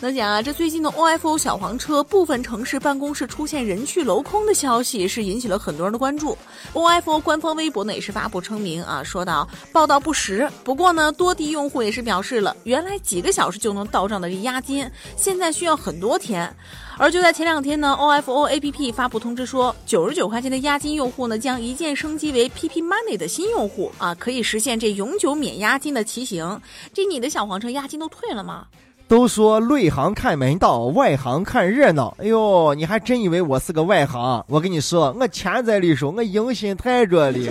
能讲啊，这最近的 OFO 小黄车部分城市办公室出现人去楼空的消息，是引起了很多人的关注。OFO 官方微博呢也是发布声明啊，说到报道不实。不过呢，多地用户也是表示了，原来几个小时就能到账的这押金，现在需要很多天。而就在前两天呢，OFO APP 发布通知说，九十九块钱的押金用户呢，将一键升级为 PP Money 的新用户啊，可以实现这永久免押金的骑行。这你的小黄车押金都退了吗？都说内行看门道，外行看热闹。哎呦，你还真以为我是个外行？我跟你说，我钱在里手，我用心太着哩。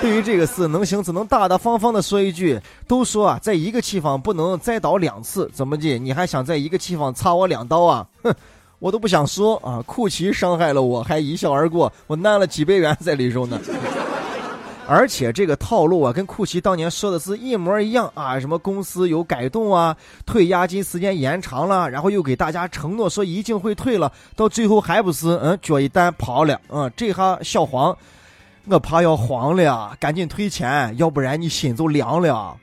对于这个事，能行只能大大方方的说一句：都说啊，在一个地方不能栽倒两次，怎么的？你还想在一个地方插我两刀啊？哼，我都不想说啊。库奇伤害了我，还一笑而过，我难了几百元在里头呢。而且这个套路啊，跟库奇当年说的是一模一样啊！什么公司有改动啊，退押金时间延长了，然后又给大家承诺说一定会退了，到最后还不是嗯脚一旦跑了？嗯，这下小黄，我怕要黄了，赶紧退钱，要不然你心就凉了。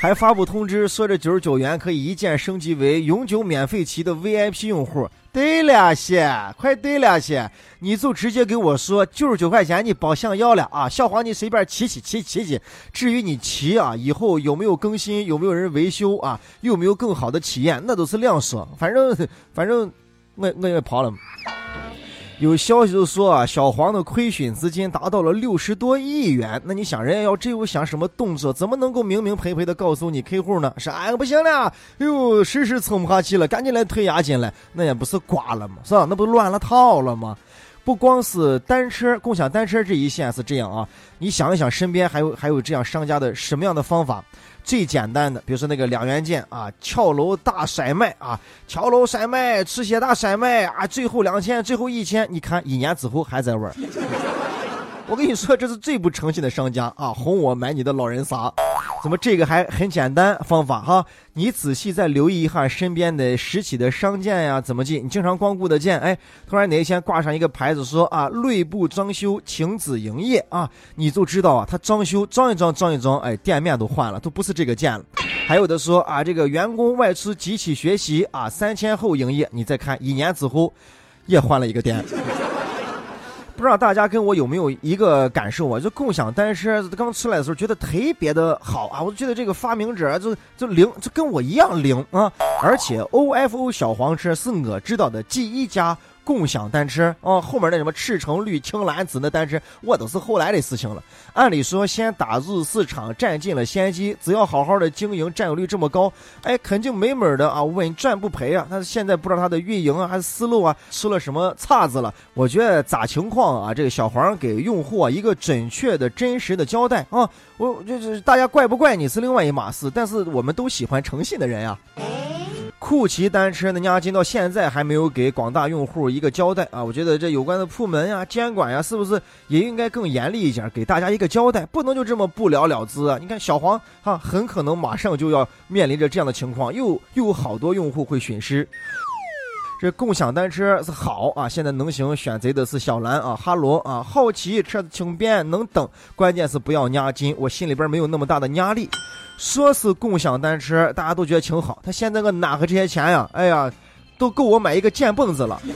还发布通知说这九十九元可以一键升级为永久免费骑的 VIP 用户。对了些，快对了些，你就直接给我说九十九块钱你包想要了啊！小黄你随便骑骑骑骑骑，至于你骑啊，以后有没有更新，有没有人维修啊，有没有更好的体验，那都是两说。反正反正，我我也跑了。有消息就说啊，小黄的亏损资金达到了六十多亿元。那你想，人家要真有想什么动作，怎么能够明明白白的告诉你客户呢？是哎，不行了，哎呦，实时撑不下去了，赶紧来退押金来，那也不是挂了吗？是吧？那不乱了套了吗？不光是单车共享单车这一线是这样啊，你想一想，身边还有还有这样商家的什么样的方法？最简单的，比如说那个两元剑啊，跳楼大甩卖啊，跳楼甩卖，吃血大甩卖啊，最后两千，最后一千，你看一年之后还在玩。我跟你说，这是最不诚信的商家啊，哄我买你的老人啥？怎么这个还很简单方法哈？你仔细再留意一下身边的实体的商店呀，怎么进？你经常光顾的见，哎，突然哪一天挂上一个牌子说啊，内部装修停止营业啊，你就知道啊，他装修装一装装一装，哎，店面都换了，都不是这个店了。还有的说啊，这个员工外出集体学习啊，三天后营业，你再看一年之后，也换了一个店。不知道大家跟我有没有一个感受啊？就共享单车刚出来的时候，觉得特别的好啊！我就觉得这个发明者就就灵，就跟我一样灵啊！而且 OFO 小黄车是我知道的第一家。共享单车啊，后面那什么赤橙绿青蓝紫那单车，我都是后来的事情了。按理说，先打入市场，占尽了先机，只要好好的经营，占有率这么高，哎，肯定美美的啊，稳赚不赔啊。但是现在不知道他的运营啊，还是思路啊，出了什么岔子了？我觉得咋情况啊？这个小黄给用户啊一个准确的、真实的交代啊！我就是大家怪不怪你是另外一码事，但是我们都喜欢诚信的人呀。酷骑单车的押金到现在还没有给广大用户一个交代啊！我觉得这有关的部门呀、监管呀，是不是也应该更严厉一点，给大家一个交代？不能就这么不了了之啊！你看小黄哈，很可能马上就要面临着这样的情况，又又有好多用户会损失。这共享单车是好啊，现在能行选择的是小蓝啊，哈罗啊，好骑，车子轻便，能等，关键是不要押金，我心里边没有那么大的压力。说是共享单车，大家都觉得挺好，他现在个哪个这些钱呀？哎呀，都够我买一个剑蹦子了。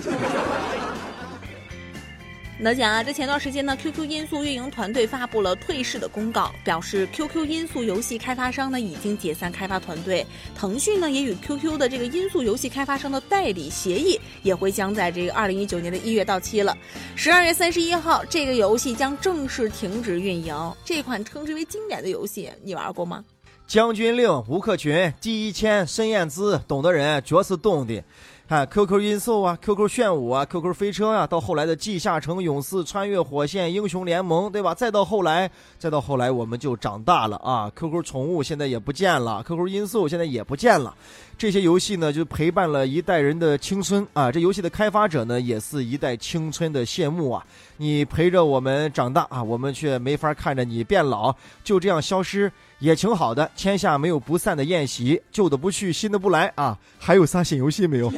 能讲啊，这前段时间呢，QQ 音速运营团队发布了退市的公告，表示 QQ 音速游戏开发商呢已经解散开发团队，腾讯呢也与 QQ 的这个音速游戏开发商的代理协议也会将在这个二零一九年的一月到期了，十二月三十一号，这个游戏将正式停止运营。这款称之为经典的游戏，你玩过吗？将军令、吴克群、第一千、申燕姿，懂的人绝是懂的。看 QQ 音速啊，QQ 炫舞啊，QQ 飞车啊，到后来的地下城勇士、穿越火线、英雄联盟，对吧？再到后来，再到后来，我们就长大了啊！QQ 宠物现在也不见了，QQ 音速现在也不见了。这些游戏呢，就陪伴了一代人的青春啊！这游戏的开发者呢，也是一代青春的谢幕啊！你陪着我们长大啊，我们却没法看着你变老，就这样消失也挺好的。天下没有不散的宴席，旧的不去，新的不来啊！还有啥新游戏没有？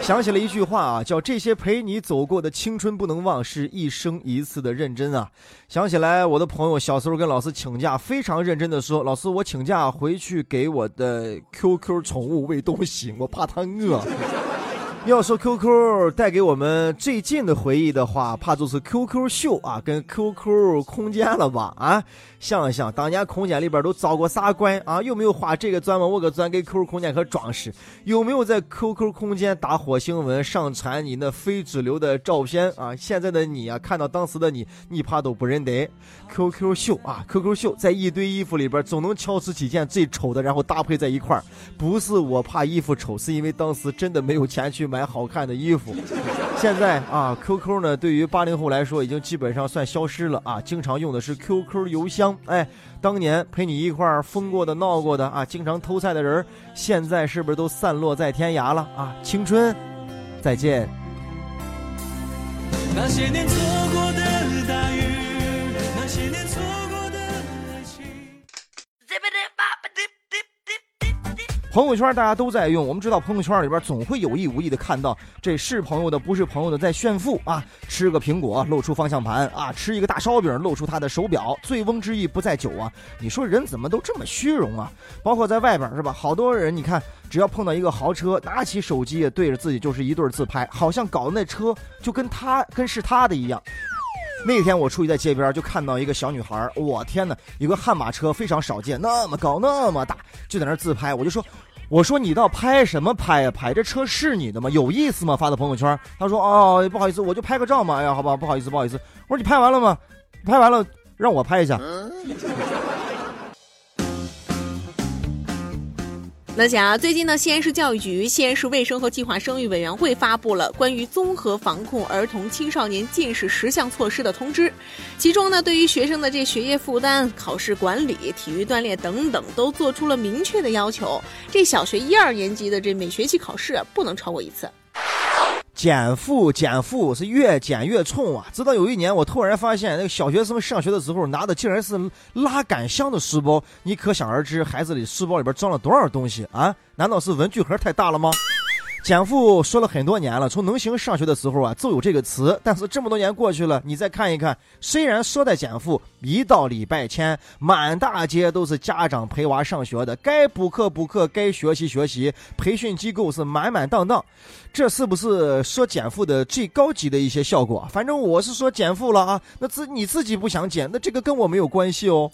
想起了一句话啊，叫“这些陪你走过的青春不能忘，是一生一次的认真啊”。想起来我的朋友小时候跟老师请假，非常认真的说：“老师，我请假回去给我的 QQ 宠物喂东西，我怕它饿。”要说 QQ 带给我们最近的回忆的话，怕就是 QQ 秀啊，跟 QQ 空间了吧？啊，想一想，当年空间里边都遭过啥怪啊？有没有花这个钻我个钻给 QQ 空间可装饰？有没有在 QQ 空间打火星文上传你那非主流的照片啊？现在的你啊，看到当时的你，你怕都不认得。QQ 秀啊，QQ 秀，在一堆衣服里边总能挑出几件最丑的，然后搭配在一块儿。不是我怕衣服丑，是因为当时真的没有钱去买。买好看的衣服，现在啊，QQ 呢，对于八零后来说，已经基本上算消失了啊。经常用的是 QQ 邮箱，哎，当年陪你一块儿疯过的、闹过的啊，经常偷菜的人，现在是不是都散落在天涯了啊？青春，再见。那些年错过的大雨，那些年错朋友圈大家都在用，我们知道朋友圈里边总会有意无意的看到这是朋友的不是朋友的在炫富啊，吃个苹果露出方向盘啊，吃一个大烧饼露出他的手表，醉翁之意不在酒啊，你说人怎么都这么虚荣啊？包括在外边是吧？好多人你看，只要碰到一个豪车，拿起手机对着自己就是一对自拍，好像搞的那车就跟他跟是他的一样。那天我出去在街边就看到一个小女孩，我天哪，有个悍马车非常少见，那么高那么大，就在那自拍，我就说。我说你倒拍什么拍呀？拍这车是你的吗？有意思吗？发到朋友圈。他说哦，不好意思，我就拍个照嘛。哎呀，好吧，不好意思，不好意思。我说你拍完了吗？拍完了，让我拍一下。那讲最近呢，西安市教育局、西安市卫生和计划生育委员会发布了关于综合防控儿童青少年近视十项措施的通知，其中呢，对于学生的这学业负担、考试管理、体育锻炼等等，都做出了明确的要求。这小学一二年级的这每学期考试不能超过一次。减负减负是越减越冲啊！直到有一年，我突然发现，那个小学生上学的时候拿的竟然是拉杆箱的书包，你可想而知，孩子的书包里边装了多少东西啊？难道是文具盒太大了吗？减负说了很多年了，从能行上学的时候啊就有这个词，但是这么多年过去了，你再看一看，虽然说在减负，一到礼拜天满大街都是家长陪娃上学的，该补课补课，该学习学习，培训机构是满满当当，这是不是说减负的最高级的一些效果？反正我是说减负了啊，那自你自己不想减，那这个跟我没有关系哦。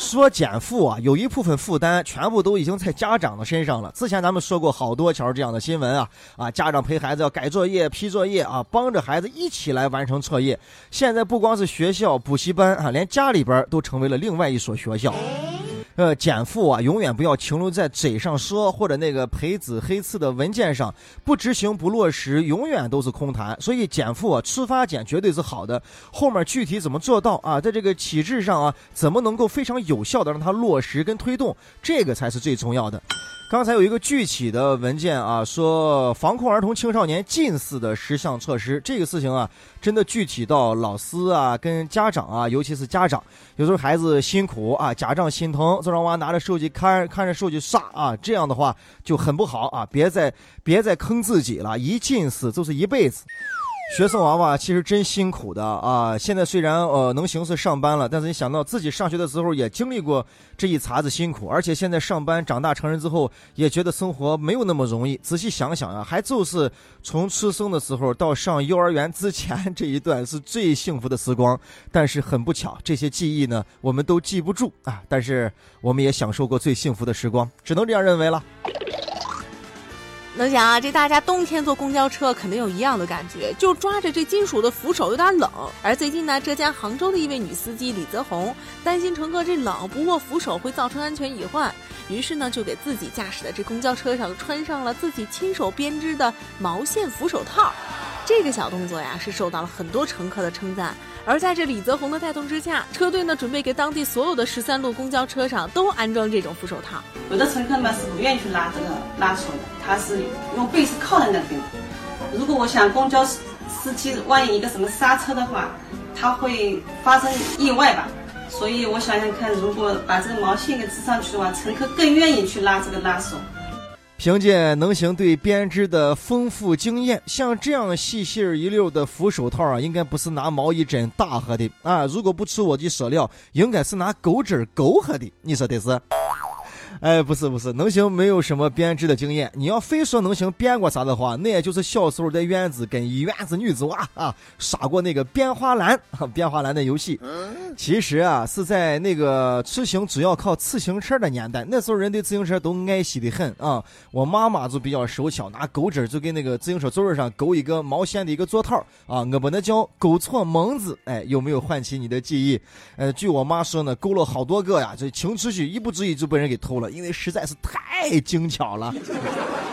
说减负啊，有一部分负担全部都已经在家长的身上了。之前咱们说过好多条这样的新闻啊，啊，家长陪孩子要改作业、批作业啊，帮着孩子一起来完成作业。现在不光是学校、补习班啊，连家里边都成为了另外一所学校。呃，减负啊，永远不要停留在嘴上说或者那个赔子黑刺的文件上，不执行不落实，永远都是空谈。所以减负啊，出发减绝对是好的，后面具体怎么做到啊，在这个体制上啊，怎么能够非常有效的让它落实跟推动，这个才是最重要的。刚才有一个具体的文件啊，说防控儿童青少年近视的十项措施，这个事情啊，真的具体到老师啊跟家长啊，尤其是家长，有时候孩子辛苦啊，家长心疼，这让娃拿着手机看，看着手机刷啊，这样的话就很不好啊，别再别再坑自己了，一近视就是一辈子。学生娃娃其实真辛苦的啊！现在虽然呃能行是上班了，但是你想到自己上学的时候也经历过这一茬子辛苦，而且现在上班长大成人之后也觉得生活没有那么容易。仔细想想啊，还就是从出生的时候到上幼儿园之前这一段是最幸福的时光。但是很不巧，这些记忆呢我们都记不住啊！但是我们也享受过最幸福的时光，只能这样认为了。能想啊，这大家冬天坐公交车肯定有一样的感觉，就抓着这金属的扶手有点冷。而最近呢，浙江杭州的一位女司机李泽红担心乘客这冷不握扶手会造成安全隐患，于是呢就给自己驾驶的这公交车上穿上了自己亲手编织的毛线扶手套。这个小动作呀，是受到了很多乘客的称赞。而在这李泽宏的带动之下，车队呢准备给当地所有的十三路公交车上都安装这种扶手套。有的乘客呢是不愿意去拉这个拉手的，他是用背是靠在那边。如果我想公交司机万一一个什么刹车的话，他会发生意外吧？所以我想想看，如果把这个毛线给织上去的话，乘客更愿意去拉这个拉手。凭借能行对编织的丰富经验，像这样细细一溜的扶手套啊，应该不是拿毛衣针打合的啊。如果不出我的所料，应该是拿钩针勾合的。你说的是？哎，不是不是，能行没有什么编织的经验。你要非说能行编过啥的话，那也就是小时候在院子跟一院子女子娃啊耍过那个编花篮、编花篮的游戏。其实啊，是在那个出行主要靠自行车的年代，那时候人对自行车都爱惜的很啊。我妈妈就比较手巧，拿钩针就给那个自行车座位上勾一个毛线的一个座套啊，我把那叫勾错蒙子。哎，有没有唤起你的记忆？呃，据我妈说呢，勾了好多个呀，这情出去一不注意就被人给偷了。因为实在是太精巧了，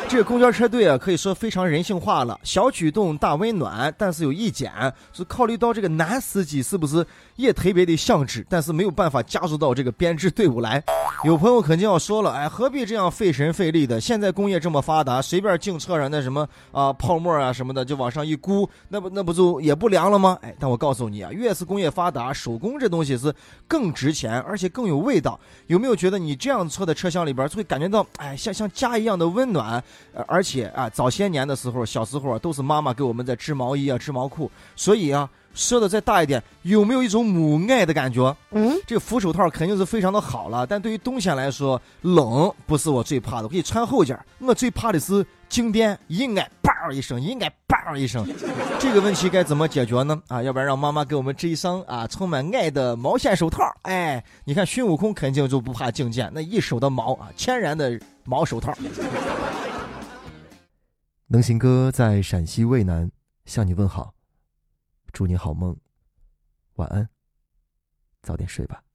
这个公交车队啊，可以说非常人性化了，小举动大温暖。但是有一点，是考虑到这个男司机是不是也特别的想知，但是没有办法加入到这个编制队伍来。有朋友肯定要说了，哎，何必这样费神费力的？现在工业这么发达，随便进车上那什么啊泡沫啊什么的，就往上一箍，那不那不就也不凉了吗？哎，但我告诉你啊，越是工业发达，手工这东西是更值钱，而且更有味道。有没有觉得你这样车的车厢里边就会感觉到，哎，像像家一样的温暖？而且啊，早些年的时候，小时候啊都是妈妈给我们在织毛衣啊、织毛裤，所以啊。说的再大一点，有没有一种母爱的感觉？嗯，这个扶手套肯定是非常的好了，但对于冬天来说，冷不是我最怕的，我可以穿厚件。我最怕的是静电应该叭一声，应该叭一声。这个问题该怎么解决呢？啊，要不然让妈妈给我们织一双啊充满爱的毛线手套。哎，你看孙悟空肯定就不怕静电，那一手的毛啊，天然的毛手套。能行哥在陕西渭南向你问好。祝你好梦，晚安，早点睡吧。